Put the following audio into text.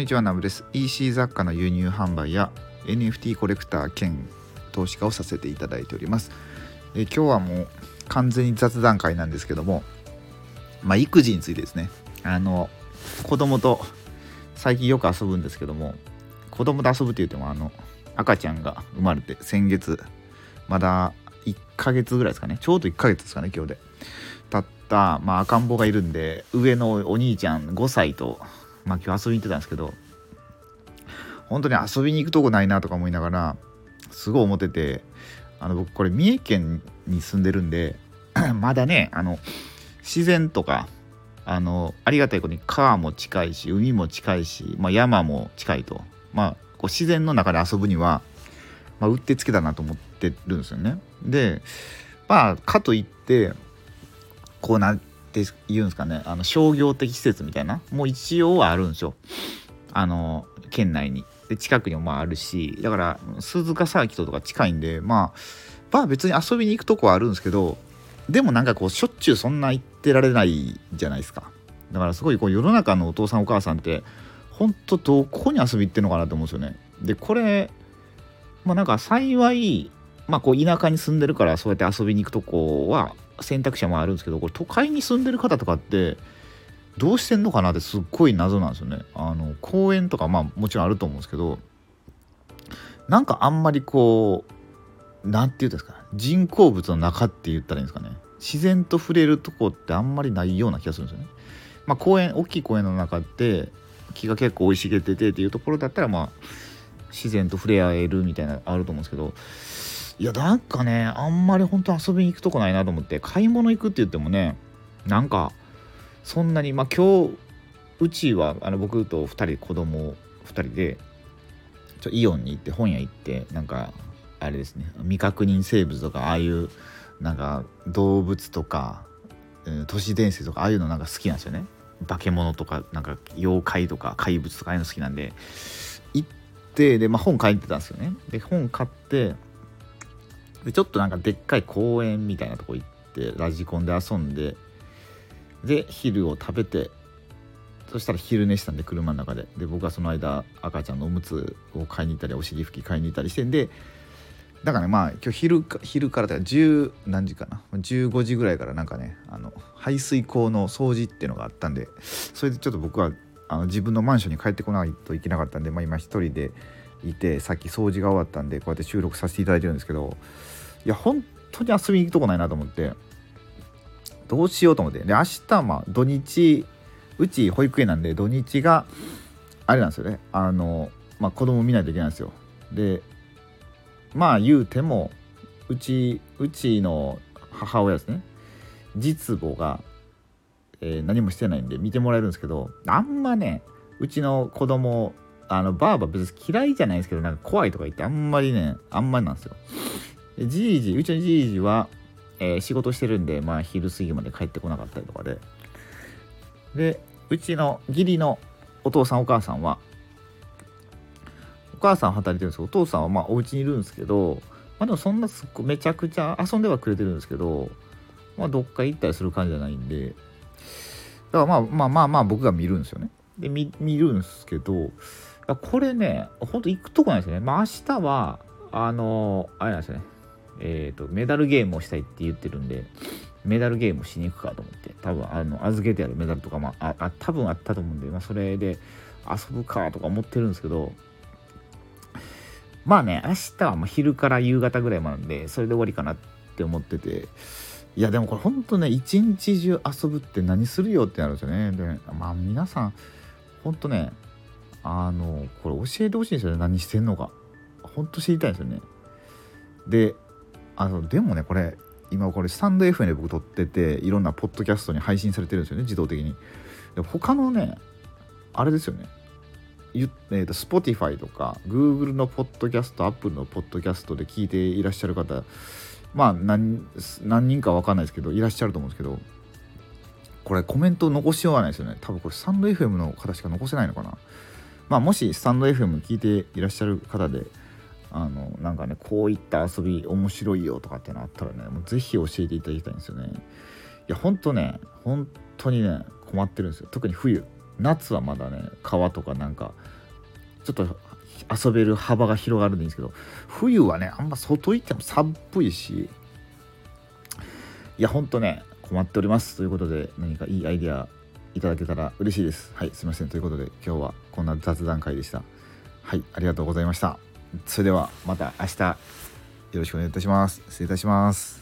にちはナブです。EC 雑貨の輸入販売や NFT コレクター兼投資家をさせていただいております。え今日はもう完全に雑談会なんですけどもまあ育児についてですね。あの子供と最近よく遊ぶんですけども子供と遊ぶって言ってもあの赤ちゃんが生まれて先月まだ1ヶ月ぐらいですかね。ちょうど1ヶ月ですかね今日で。たった、まあ、赤ん坊がいるんで上のお兄ちゃん5歳とまあ今日遊びに行ってたんですけど本当に遊びに行くとこないなとか思いながらすごい思っててあの僕これ三重県に住んでるんで まだねあの自然とかあのありがたいことに川も近いし海も近いし、まあ、山も近いと。まあこう自然の中で遊ぶには、まあ、うってつけだなと思ってるんですよね。でまあかといってこうなって言うんですかね。あの商業的施設みたいな。もう一応はあるんですよ。あの県内に。で近くにもまああるし。だから鈴鹿サーキットとか近いんでまあまあ別に遊びに行くとこはあるんですけどでもなんかこうしょっちゅうそんな行ってられないじゃないですか。だからすごいこう世の中のお父さんお母さんってほんとどこに遊び行ってんのかなと思うんですよね。でこれまあなんか幸いまあこう田舎に住んでるからそうやって遊びに行くとこは選択肢もあるんですけどこれ都会に住んでる方とかってどうしてんのかなってすっごい謎なんですよね。あの公園とかまあもちろんあると思うんですけどなんかあんまりこう何て言うんですか人工物の中って言ったらいいんですかね自然と触れるとこってあんまりないような気がするんですよね。まあ、公園大きい公園の中って木が結構生い茂っててっていうところだったらまあ自然と触れ合えるみたいなあると思うんですけどいやなんかねあんまり本当遊びに行くとこないなと思って買い物行くって言ってもねなんかそんなにまあ今日うちはあの僕と2人子供2人でちょイオンに行って本屋行ってなんかあれですね未確認生物とかああいうなんか動物とか、都市伝説とかああいうのなんか好きなんですよね。化け物とかなんか妖怪とか怪物とかああいうの好きなんで。行ってで、まあ、本書いてたんですよね。で本買ってでちょっとなんかでっかい公園みたいなとこ行ってラジコンで遊んでで昼を食べてそしたら昼寝したんで車の中で。で僕はその間赤ちゃんのおむつを買いに行ったりお尻拭き買いに行ったりしてんでだからねまあ今日昼か昼からだから10何時かな？15時ぐらいからなんかねあの排水口の掃除っていうのがあったんでそれでちょっと僕はあの自分のマンションに帰ってこないといけなかったんで、まあ、今一人でいてさっき掃除が終わったんでこうやって収録させていただいてるんですけどいや本当に遊びに行くとこないなと思ってどうしようと思って。で明日まあ土日うち保育園なんで土日があれなんですよね。あのまあ子供見ないといけないんですよ。でまあ言うてもうちうちの母親ですね。実母が、えー、何もしてないんで見てもらえるんですけどあんまねうちの子供あのバーバ別に嫌いじゃないですけどなんか怖いとか言ってあんまりねあんまりなんですよ。じいじうちのじいじは、えー、仕事してるんでまあ昼過ぎまで帰ってこなかったりとかで。でうちの義理のお父さんお母さんはお母さん働いてるんですけどお父さんはまあお家にいるんですけどまあでもそんなすっごめちゃくちゃ遊んではくれてるんですけどまあどっか行ったりする感じじゃないんで。だからまあまあまあまあ僕が見るんですよね。で見るんですけどこれねほんと行くとこないですよね。まあ明日はあのあれなんですよね。えーと、メダルゲームをしたいって言ってるんでメダルゲームをしに行くかと思って多分あの預けてあるメダルとか、まあ、あ多分あったと思うんで、まあ、それで遊ぶかとか思ってるんですけどまあね明日はもう昼から夕方ぐらいまでそれで終わりかなって思ってていやでもこれほんとね一日中遊ぶって何するよってなるんですよね。でまあ皆さんほんとねあのこれ教えてほしいんですよね。何してんのか。ほんと知りたいんですよね。であのでもねこれ今これスタンド FM で僕撮ってていろんなポッドキャストに配信されてるんですよね自動的に。で他のねあれですよね。えー、と Spotify とか Google のポッドキャスト Apple のポッドキャストで聞いていらっしゃる方まあ何人か分かんないですけどいらっしゃると思うんですけどこれコメント残しようがないですよね。多分これスタンド FM の方しか残せないのかな。まあもしスタンド FM 聞いていらっしゃる方であのなんかねこういった遊び面白いよとかってのあったらねもうぜひ教えていただきたいんですよね。いやほんとね本当にね困ってるんですよ。特に冬夏はまだね川とかなんかちょっと遊べる幅が広がるんですけど冬はねあんま外行っても寒いしいやほんとね困っておりますということで何かいいアイデアいただけたら嬉しいです。はいすいません。ということで今日はこんな雑談会でした。はいありがとうございました。それではまた明日よろしくお願いいたします。失礼いたします。